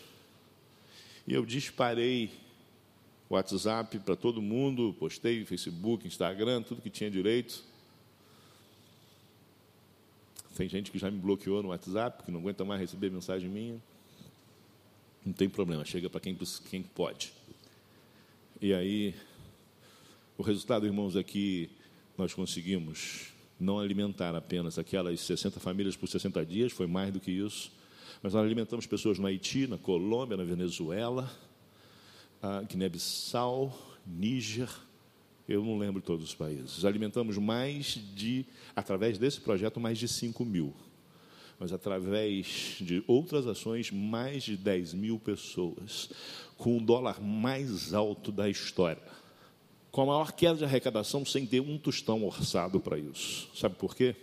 [SPEAKER 2] E eu disparei WhatsApp para todo mundo, postei Facebook, Instagram, tudo que tinha direito. Tem gente que já me bloqueou no WhatsApp, que não aguenta mais receber mensagem minha. Não tem problema, chega para quem, quem pode. E aí, o resultado, irmãos, é que nós conseguimos não alimentar apenas aquelas 60 famílias por 60 dias, foi mais do que isso, mas nós alimentamos pessoas no Haiti, na Colômbia, na Venezuela, Guiné-Bissau, Níger, eu não lembro todos os países. Alimentamos mais de, através desse projeto, mais de 5 mil. Mas através de outras ações, mais de 10 mil pessoas, com o dólar mais alto da história. Com a maior queda de arrecadação, sem ter um tostão orçado para isso. Sabe por quê?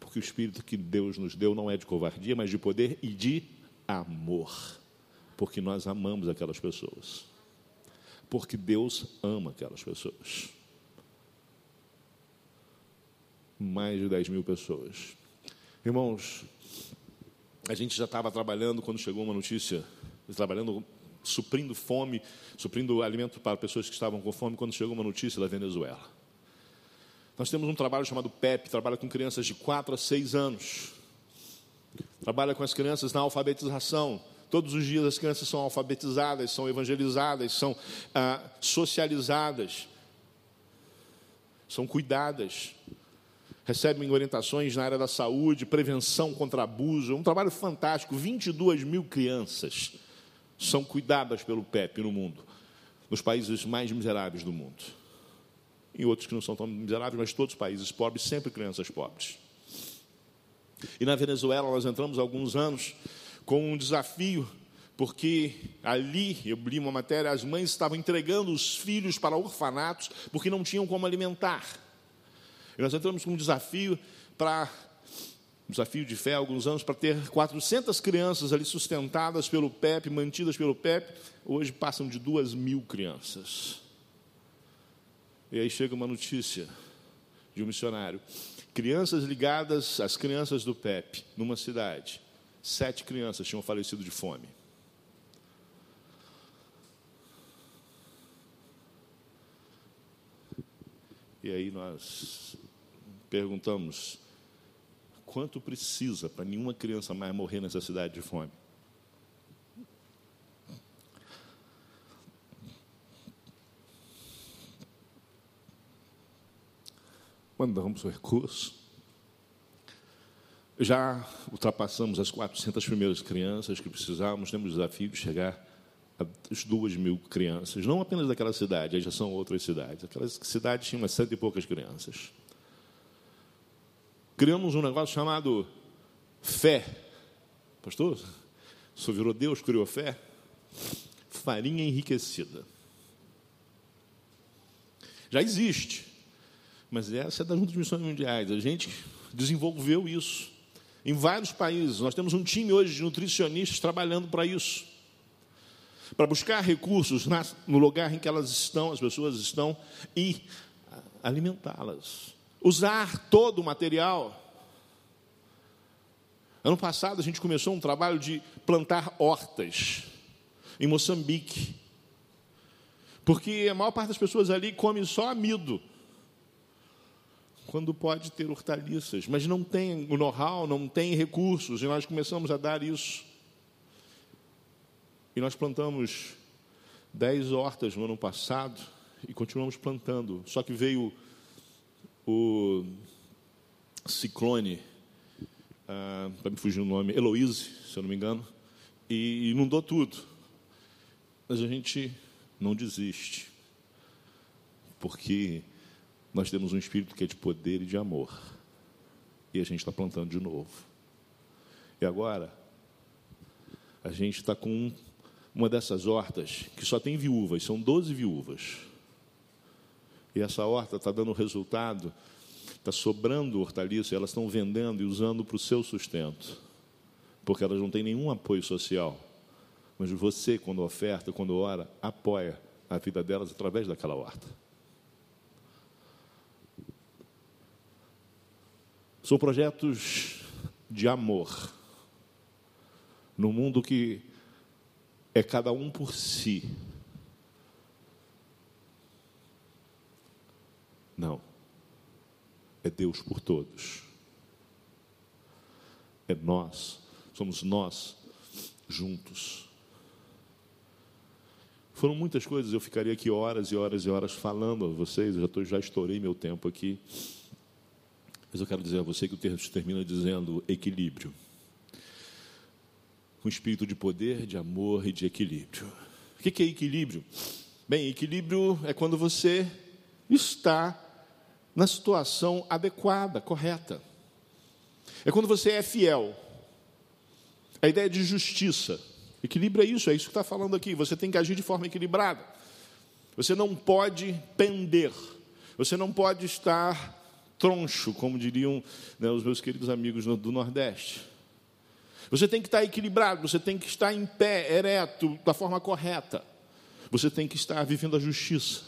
[SPEAKER 2] Porque o Espírito que Deus nos deu não é de covardia, mas de poder e de amor. Porque nós amamos aquelas pessoas porque Deus ama aquelas pessoas. Mais de 10 mil pessoas. Irmãos, a gente já estava trabalhando quando chegou uma notícia, trabalhando, suprindo fome, suprindo alimento para pessoas que estavam com fome, quando chegou uma notícia da Venezuela. Nós temos um trabalho chamado PEP, trabalha com crianças de 4 a 6 anos. Trabalha com as crianças na alfabetização, Todos os dias as crianças são alfabetizadas, são evangelizadas, são ah, socializadas, são cuidadas, recebem orientações na área da saúde, prevenção contra abuso. É um trabalho fantástico. 22 mil crianças são cuidadas pelo PEP no mundo, nos países mais miseráveis do mundo. Em outros que não são tão miseráveis, mas todos os países pobres, sempre crianças pobres. E na Venezuela nós entramos há alguns anos com um desafio, porque ali, eu li uma matéria, as mães estavam entregando os filhos para orfanatos porque não tinham como alimentar. E nós entramos com um desafio para um desafio de fé há alguns anos para ter 400 crianças ali sustentadas pelo PEP, mantidas pelo PEP. Hoje passam de duas mil crianças. E aí chega uma notícia de um missionário: crianças ligadas às crianças do PEP, numa cidade sete crianças tinham falecido de fome. E aí nós perguntamos: quanto precisa para nenhuma criança mais morrer nessa cidade de fome? Mandamos o recurso já ultrapassamos as 400 primeiras crianças que precisávamos, temos o desafio de chegar às duas mil crianças, não apenas daquela cidade, já são outras cidades. Aquelas cidades tinham umas cento e poucas crianças. Criamos um negócio chamado fé. Pastor, senhor virou Deus, criou fé? Farinha enriquecida. Já existe, mas essa é das Missões Mundiais. A gente desenvolveu isso em vários países. Nós temos um time hoje de nutricionistas trabalhando para isso. Para buscar recursos no lugar em que elas estão, as pessoas estão, e alimentá-las. Usar todo o material. Ano passado a gente começou um trabalho de plantar hortas em Moçambique. Porque a maior parte das pessoas ali come só amido quando pode ter hortaliças, mas não tem o know-how, não tem recursos, e nós começamos a dar isso. E nós plantamos dez hortas no ano passado e continuamos plantando. Só que veio o ciclone, ah, para me fugir o nome, Heloise, se eu não me engano, e inundou tudo. Mas a gente não desiste, porque nós temos um espírito que é de poder e de amor. E a gente está plantando de novo. E agora, a gente está com uma dessas hortas que só tem viúvas, são 12 viúvas. E essa horta está dando resultado, está sobrando hortaliça, elas estão vendendo e usando para o seu sustento. porque elas não têm nenhum apoio social. Mas você, quando oferta, quando ora, apoia a vida delas através daquela horta. São projetos de amor. No mundo que é cada um por si. Não. É Deus por todos. É nós, somos nós juntos. Foram muitas coisas, eu ficaria aqui horas e horas e horas falando a vocês, eu já, tô, já estourei meu tempo aqui. Mas eu quero dizer a você que o texto termina dizendo equilíbrio. Um espírito de poder, de amor e de equilíbrio. O que é equilíbrio? Bem, equilíbrio é quando você está na situação adequada, correta. É quando você é fiel. A ideia de justiça. Equilíbrio é isso, é isso que está falando aqui. Você tem que agir de forma equilibrada. Você não pode pender. Você não pode estar troncho, como diriam né, os meus queridos amigos do Nordeste. Você tem que estar equilibrado, você tem que estar em pé, ereto, da forma correta. Você tem que estar vivendo a justiça.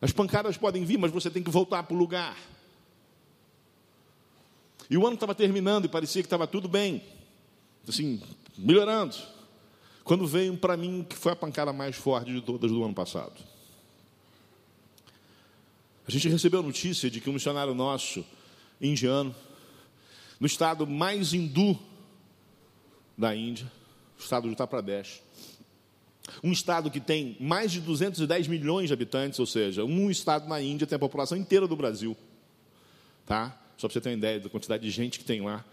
[SPEAKER 2] As pancadas podem vir, mas você tem que voltar para o lugar. E o ano estava terminando e parecia que estava tudo bem, assim, melhorando. Quando veio para mim, que foi a pancada mais forte de todas do ano passado. A gente recebeu a notícia de que um missionário nosso, indiano, no estado mais hindu da Índia, o estado de Uttar Pradesh, um estado que tem mais de 210 milhões de habitantes, ou seja, um estado na Índia tem a população inteira do Brasil. Tá? Só para você ter uma ideia da quantidade de gente que tem lá.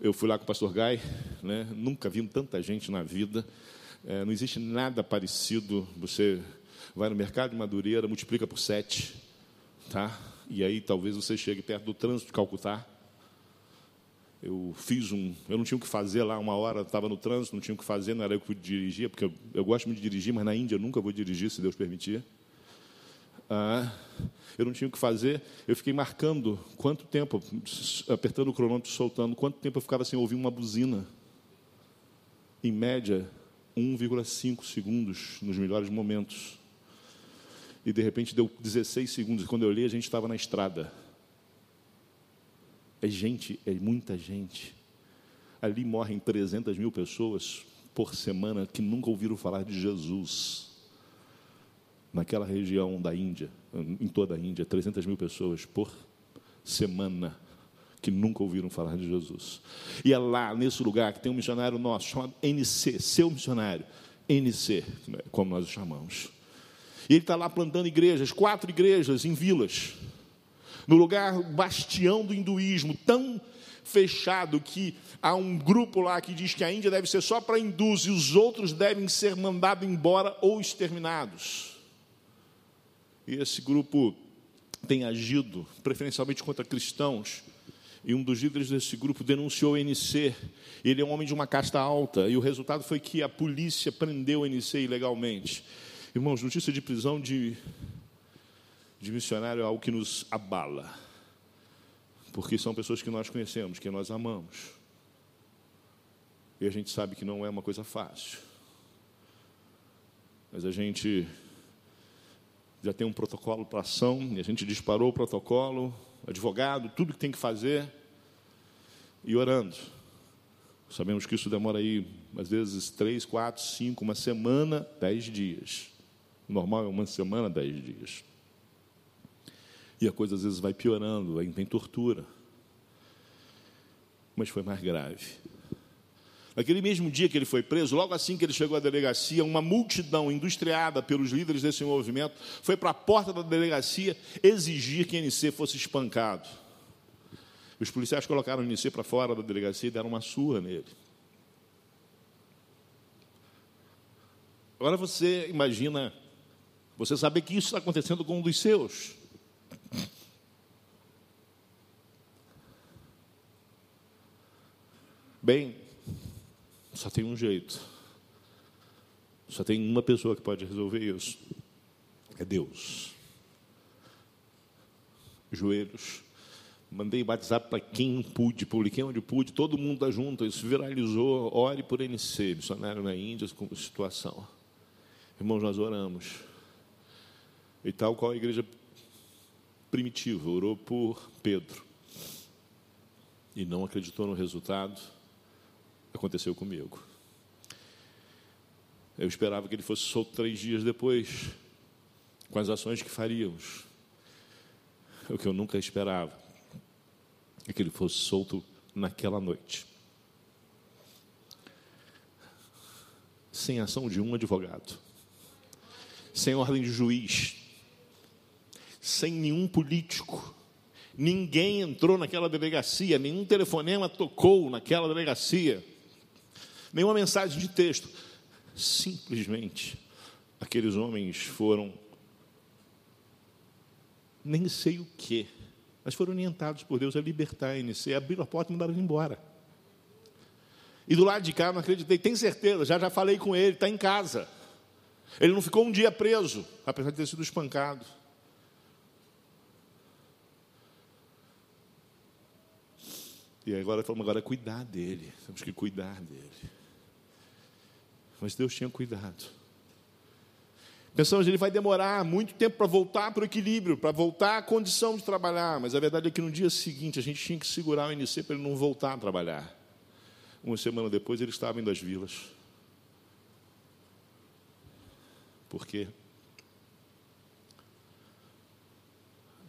[SPEAKER 2] Eu fui lá com o pastor Gai, né? nunca vi tanta gente na vida. É, não existe nada parecido. Você vai no mercado de Madureira, multiplica por sete. Tá? E aí talvez você chegue perto do trânsito de Calcutá eu fiz um. Eu não tinha o que fazer lá, uma hora estava no trânsito, não tinha o que fazer, não era eu que dirigia, porque eu, eu gosto muito de dirigir, mas na Índia eu nunca vou dirigir, se Deus permitir. Ah, eu não tinha o que fazer, eu fiquei marcando quanto tempo, apertando o cronômetro, soltando, quanto tempo eu ficava sem ouvir uma buzina. Em média, 1,5 segundos nos melhores momentos. E de repente deu 16 segundos, quando eu olhei, a gente estava na estrada. É gente, é muita gente. Ali morrem 300 mil pessoas por semana que nunca ouviram falar de Jesus. Naquela região da Índia, em toda a Índia, 300 mil pessoas por semana que nunca ouviram falar de Jesus. E é lá, nesse lugar, que tem um missionário nosso, chamado NC, seu missionário, NC, como nós o chamamos. E ele está lá plantando igrejas, quatro igrejas em vilas no lugar bastião do hinduísmo, tão fechado que há um grupo lá que diz que a Índia deve ser só para hindus e os outros devem ser mandados embora ou exterminados. E esse grupo tem agido preferencialmente contra cristãos. E um dos líderes desse grupo denunciou o NC. Ele é um homem de uma casta alta. E o resultado foi que a polícia prendeu o NC ilegalmente. Irmãos, notícia de prisão de de missionário é algo que nos abala, porque são pessoas que nós conhecemos, que nós amamos, e a gente sabe que não é uma coisa fácil, mas a gente já tem um protocolo para ação, e a gente disparou o protocolo, advogado, tudo que tem que fazer, e orando. Sabemos que isso demora aí, às vezes, três, quatro, cinco, uma semana, dez dias. Normal é uma semana, dez dias. E a coisa às vezes vai piorando, aí vem tortura. Mas foi mais grave. Naquele mesmo dia que ele foi preso, logo assim que ele chegou à delegacia, uma multidão industriada pelos líderes desse movimento foi para a porta da delegacia exigir que NC fosse espancado. Os policiais colocaram o NC para fora da delegacia e deram uma surra nele. Agora você imagina, você saber que isso está acontecendo com um dos seus. Bem, só tem um jeito. Só tem uma pessoa que pode resolver isso. É Deus. Joelhos, Mandei WhatsApp para quem pude, publiquei onde pude, todo mundo está junto, isso viralizou. Ore por NC, missionário na Índia, com situação. Irmãos, nós oramos. E tal qual a igreja primitiva orou por Pedro e não acreditou no resultado, aconteceu comigo. Eu esperava que ele fosse solto três dias depois, com as ações que faríamos. O que eu nunca esperava é que ele fosse solto naquela noite. Sem ação de um advogado, sem ordem de juiz, sem nenhum político. Ninguém entrou naquela delegacia, nenhum telefonema tocou naquela delegacia, nenhuma mensagem de texto. Simplesmente, aqueles homens foram, nem sei o que, mas foram orientados por Deus a libertar a NC, abriram a porta e mandaram ele embora. E do lado de cá, não acreditei, tem certeza, já já falei com ele, está em casa. Ele não ficou um dia preso, apesar de ter sido espancado. E agora falamos, agora é cuidar dele, temos que cuidar dele. Mas Deus tinha cuidado. Pensamos ele vai demorar muito tempo para voltar para o equilíbrio, para voltar à condição de trabalhar, mas a verdade é que no dia seguinte a gente tinha que segurar o NC para ele não voltar a trabalhar. Uma semana depois ele estava indo às vilas. Por quê?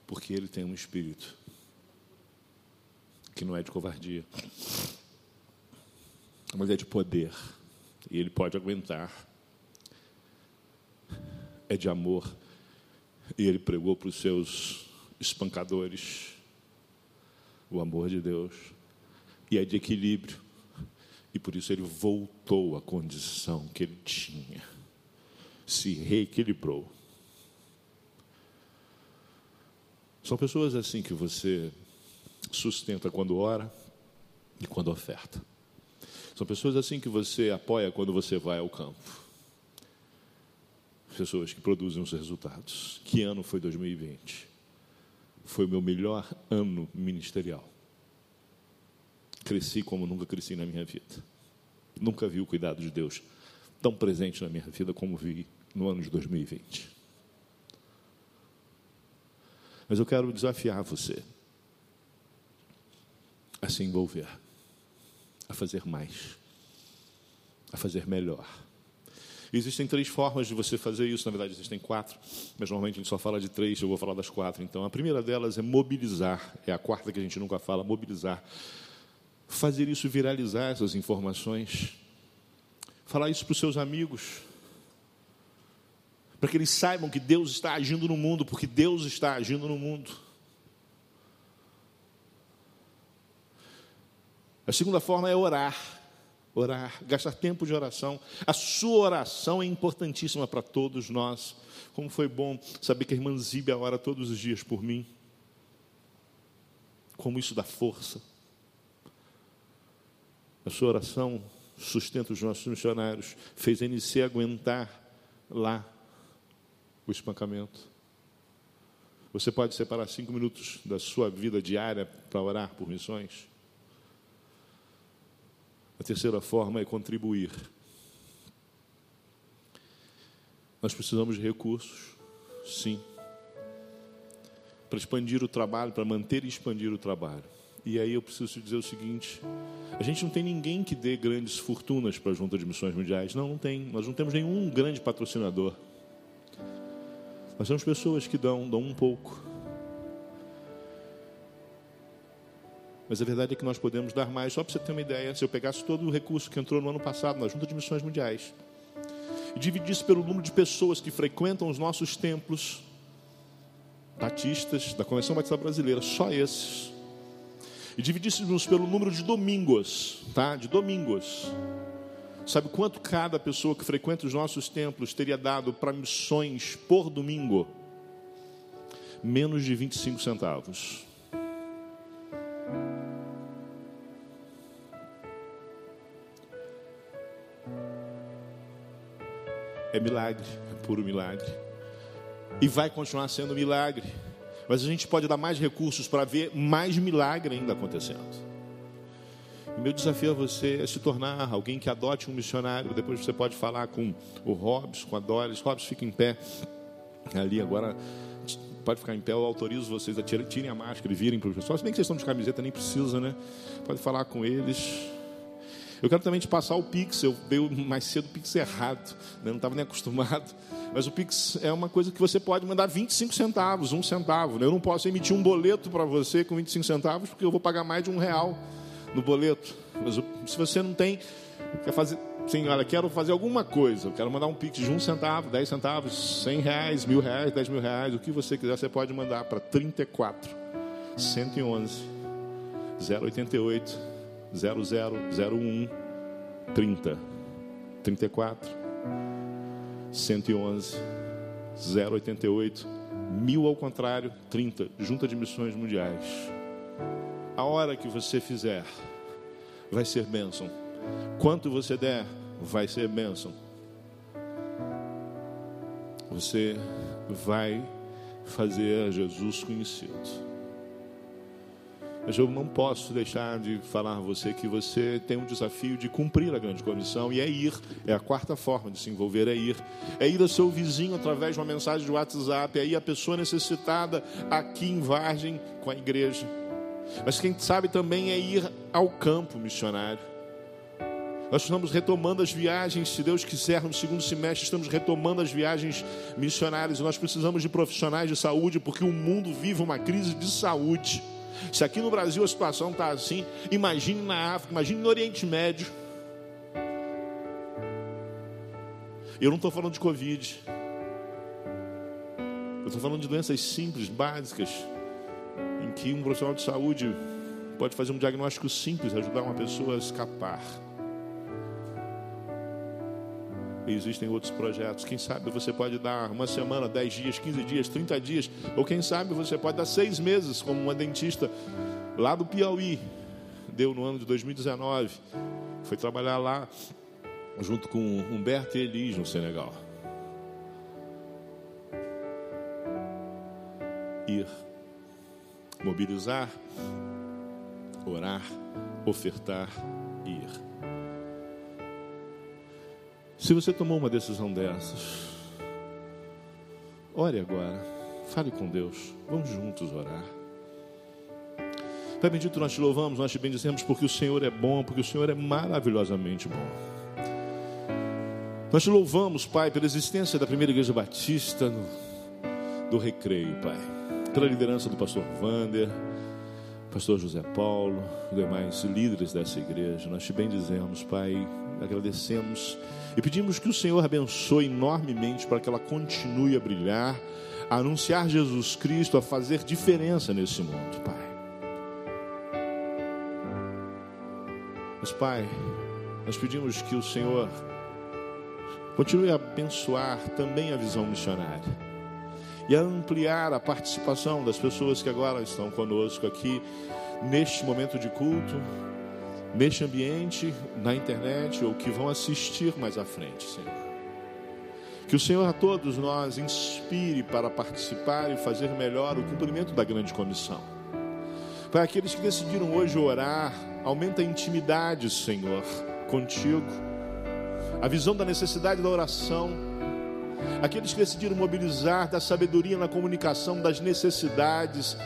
[SPEAKER 2] Porque ele tem um espírito que não é de covardia, mas é de poder, e ele pode aguentar é de amor. E ele pregou para os seus espancadores o amor de Deus. E é de equilíbrio. E por isso ele voltou à condição que ele tinha. Se reequilibrou. São pessoas assim que você sustenta quando ora e quando oferta. São pessoas assim que você apoia quando você vai ao campo pessoas que produzem os resultados. Que ano foi 2020? Foi o meu melhor ano ministerial. Cresci como nunca cresci na minha vida. Nunca vi o cuidado de Deus tão presente na minha vida como vi no ano de 2020. Mas eu quero desafiar você a se envolver, a fazer mais, a fazer melhor Existem três formas de você fazer isso, na verdade existem quatro, mas normalmente a gente só fala de três, eu vou falar das quatro. Então, a primeira delas é mobilizar, é a quarta que a gente nunca fala, mobilizar. Fazer isso viralizar essas informações. Falar isso para os seus amigos, para que eles saibam que Deus está agindo no mundo, porque Deus está agindo no mundo. A segunda forma é orar orar, gastar tempo de oração. A sua oração é importantíssima para todos nós. Como foi bom saber que a irmã Zíbia ora todos os dias por mim. Como isso dá força. A sua oração sustenta os nossos missionários, fez a NC aguentar lá o espancamento. Você pode separar cinco minutos da sua vida diária para orar por missões? A terceira forma é contribuir. Nós precisamos de recursos, sim, para expandir o trabalho, para manter e expandir o trabalho. E aí eu preciso te dizer o seguinte: a gente não tem ninguém que dê grandes fortunas para a Junta de Missões Mundiais. Não, não tem. Nós não temos nenhum grande patrocinador. Nós temos pessoas que dão, dão um pouco. Mas a verdade é que nós podemos dar mais. Só para você ter uma ideia, se eu pegasse todo o recurso que entrou no ano passado na Junta de Missões Mundiais e dividisse pelo número de pessoas que frequentam os nossos templos batistas da Convenção Batista Brasileira, só esses, e dividíssemos pelo número de domingos, tá? De domingos. Sabe quanto cada pessoa que frequenta os nossos templos teria dado para missões por domingo? Menos de 25 centavos. É milagre, é puro milagre. E vai continuar sendo milagre. mas a gente pode dar mais recursos para ver mais milagre ainda acontecendo. Meu desafio a você é se tornar alguém que adote um missionário. Depois você pode falar com o Robson, com a Doris. Robson, fica em pé ali agora. Pode ficar em pé, eu autorizo vocês a tirem, tirem a máscara e virem para os pessoal. Se bem que vocês estão de camiseta, nem precisa, né? Pode falar com eles. Eu quero também te passar o Pix. Eu dei mais cedo o Pix errado, né? não estava nem acostumado. Mas o Pix é uma coisa que você pode mandar 25 centavos, um centavo. Né? Eu não posso emitir um boleto para você com 25 centavos, porque eu vou pagar mais de um real no boleto. Mas se você não tem, quer fazer, sim, olha, quero fazer alguma coisa, quero mandar um pix de um centavo, dez centavos, cem reais, mil reais, dez mil reais, o que você quiser, você pode mandar para 34 111 088 0001 30 34 111 088 mil ao contrário 30 Junta de Missões Mundiais a hora que você fizer, vai ser bênção. Quanto você der, vai ser bênção. Você vai fazer Jesus conhecido. Mas eu não posso deixar de falar a você que você tem um desafio de cumprir a grande comissão e é ir. É a quarta forma de se envolver, é ir. É ir ao seu vizinho através de uma mensagem de WhatsApp, é ir a pessoa necessitada aqui em Vargem com a igreja. Mas quem sabe também é ir ao campo missionário. Nós estamos retomando as viagens, se Deus quiser, no segundo semestre, estamos retomando as viagens missionárias. Nós precisamos de profissionais de saúde, porque o mundo vive uma crise de saúde. Se aqui no Brasil a situação está assim, imagine na África, imagine no Oriente Médio. Eu não estou falando de Covid. Eu estou falando de doenças simples, básicas em que um profissional de saúde pode fazer um diagnóstico simples, ajudar uma pessoa a escapar. Existem outros projetos. Quem sabe você pode dar uma semana, 10 dias, 15 dias, 30 dias, ou quem sabe você pode dar seis meses, como uma dentista lá do Piauí deu no ano de 2019. Foi trabalhar lá junto com Humberto e Elis no Senegal. Ir mobilizar, orar, ofertar ir. Se você tomou uma decisão dessas, ore agora, fale com Deus, vamos juntos orar. Pai bendito, nós te louvamos, nós te bendizemos porque o Senhor é bom, porque o Senhor é maravilhosamente bom. Nós te louvamos, Pai, pela existência da primeira igreja batista no, do recreio, Pai pela liderança do pastor Vander, pastor José Paulo, demais líderes dessa igreja. Nós te bendizemos, Pai, agradecemos e pedimos que o Senhor abençoe enormemente para que ela continue a brilhar, a anunciar Jesus Cristo, a fazer diferença nesse mundo, Pai. Mas, Pai, nós pedimos que o Senhor continue a abençoar também a visão missionária e ampliar a participação das pessoas que agora estão conosco aqui neste momento de culto, neste ambiente, na internet ou que vão assistir mais à frente, Senhor. Que o Senhor a todos nós inspire para participar e fazer melhor o cumprimento da grande comissão. Para aqueles que decidiram hoje orar, aumenta a intimidade, Senhor, contigo. A visão da necessidade da oração Aqueles que decidiram mobilizar da sabedoria na comunicação das necessidades,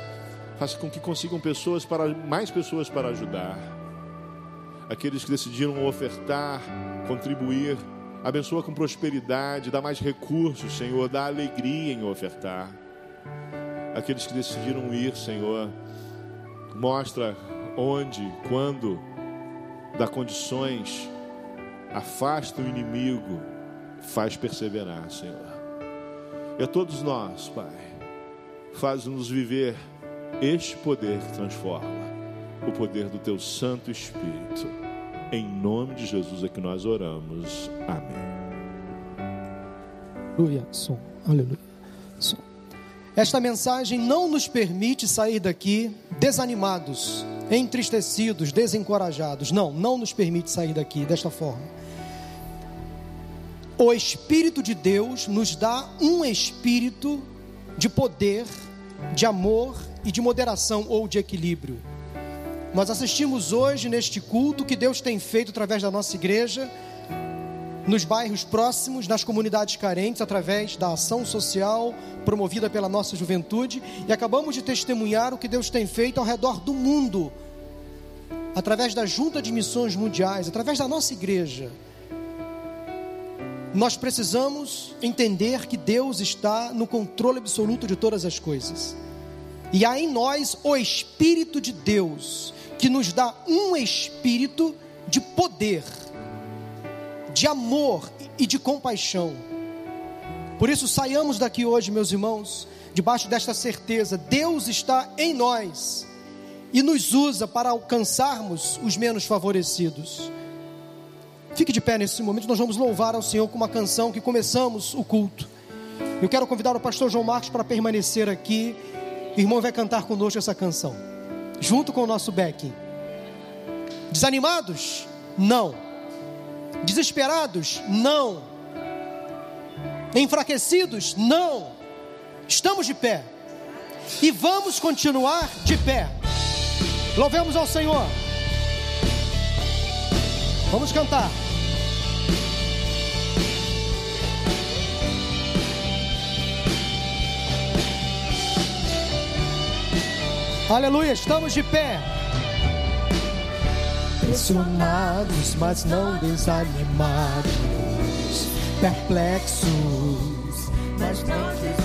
[SPEAKER 2] faça com que consigam pessoas para mais pessoas para ajudar. Aqueles que decidiram ofertar, contribuir, abençoa com prosperidade, dá mais recursos, Senhor, dá alegria em ofertar. Aqueles que decidiram ir, Senhor, mostra onde, quando, dá condições, afasta o inimigo faz perseverar, Senhor. E a todos nós, Pai, faz-nos viver este poder que transforma, o poder do Teu Santo Espírito. Em nome de Jesus é que nós oramos. Amém.
[SPEAKER 1] Aleluia. Som. Aleluia. Som. Esta mensagem não nos permite sair daqui desanimados, entristecidos, desencorajados. Não, não nos permite sair daqui desta forma o Espírito de Deus nos dá um espírito de poder, de amor e de moderação ou de equilíbrio. Nós assistimos hoje neste culto que Deus tem feito através da nossa igreja, nos bairros próximos, nas comunidades carentes, através da ação social promovida pela nossa juventude, e acabamos de testemunhar o que Deus tem feito ao redor do mundo, através da Junta de Missões Mundiais, através da nossa igreja. Nós precisamos entender que Deus está no controle absoluto de todas as coisas. E há em nós o Espírito de Deus, que nos dá um espírito de poder, de amor e de compaixão. Por isso, saiamos daqui hoje, meus irmãos, debaixo desta certeza: Deus está em nós e nos usa para alcançarmos os menos favorecidos. Fique de pé nesse momento, nós vamos louvar ao Senhor com uma canção que começamos o culto. Eu quero convidar o pastor João Marcos para permanecer aqui. O irmão vai cantar conosco essa canção, junto com o nosso backing. Desanimados? Não. Desesperados? Não. Enfraquecidos? Não. Estamos de pé. E vamos continuar de pé. Louvemos ao Senhor. Vamos cantar. Aleluia, estamos de pé. Pressionados, mas não desanimados. Perplexos,
[SPEAKER 3] mas não desesperados.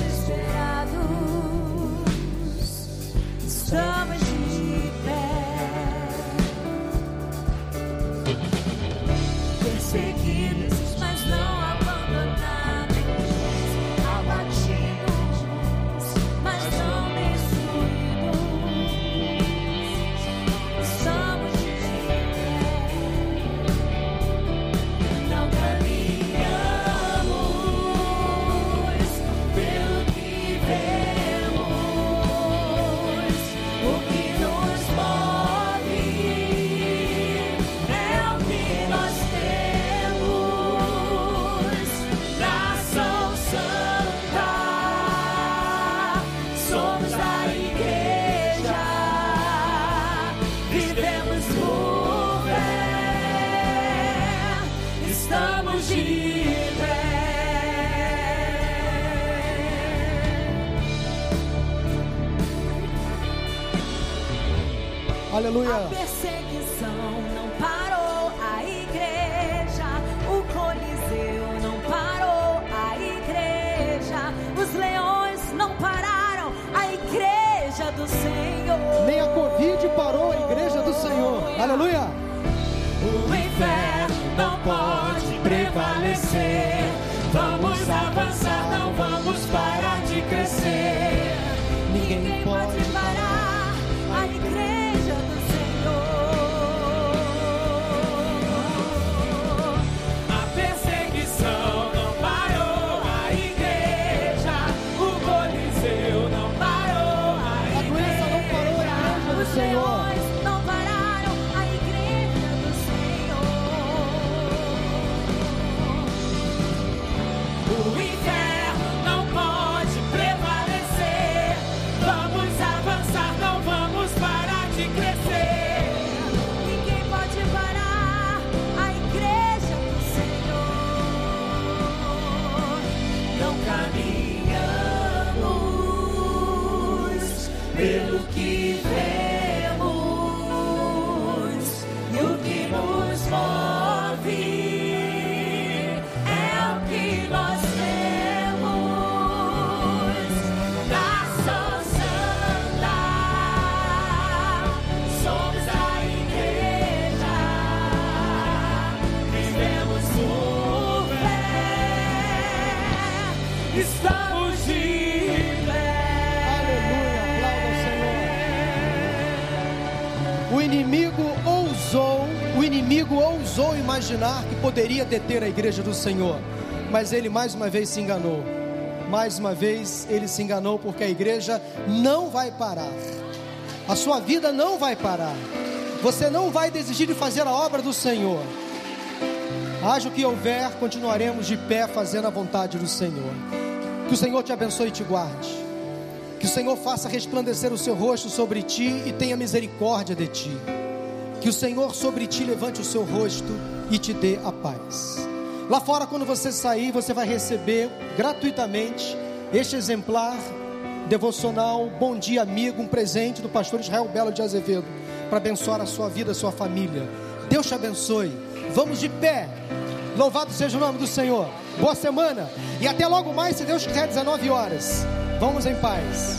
[SPEAKER 1] Aleluia.
[SPEAKER 3] A perseguição não parou a igreja, o Coliseu não parou a igreja, os leões não pararam a igreja do Senhor.
[SPEAKER 1] Nem a Covid parou a igreja do Senhor. Aleluia.
[SPEAKER 3] O inferno não pode prevalecer. Vamos avançar, não vamos parar de crescer.
[SPEAKER 1] Imaginar que poderia deter a igreja do Senhor, mas ele mais uma vez se enganou. Mais uma vez ele se enganou porque a igreja não vai parar. A sua vida não vai parar. Você não vai desistir de fazer a obra do Senhor. Haja o que houver, continuaremos de pé fazendo a vontade do Senhor. Que o Senhor te abençoe e te guarde.
[SPEAKER 3] Que o Senhor faça resplandecer o seu rosto sobre ti e tenha misericórdia de ti. Que o Senhor sobre ti levante o seu rosto e te dê a paz. Lá fora, quando você sair, você vai receber gratuitamente este exemplar devocional Bom Dia Amigo, um presente do pastor Israel Belo de Azevedo, para abençoar a sua vida, a sua família. Deus te abençoe. Vamos de pé. Louvado seja o nome do Senhor. Boa semana e até logo mais, se Deus quiser, 19 horas. Vamos em paz.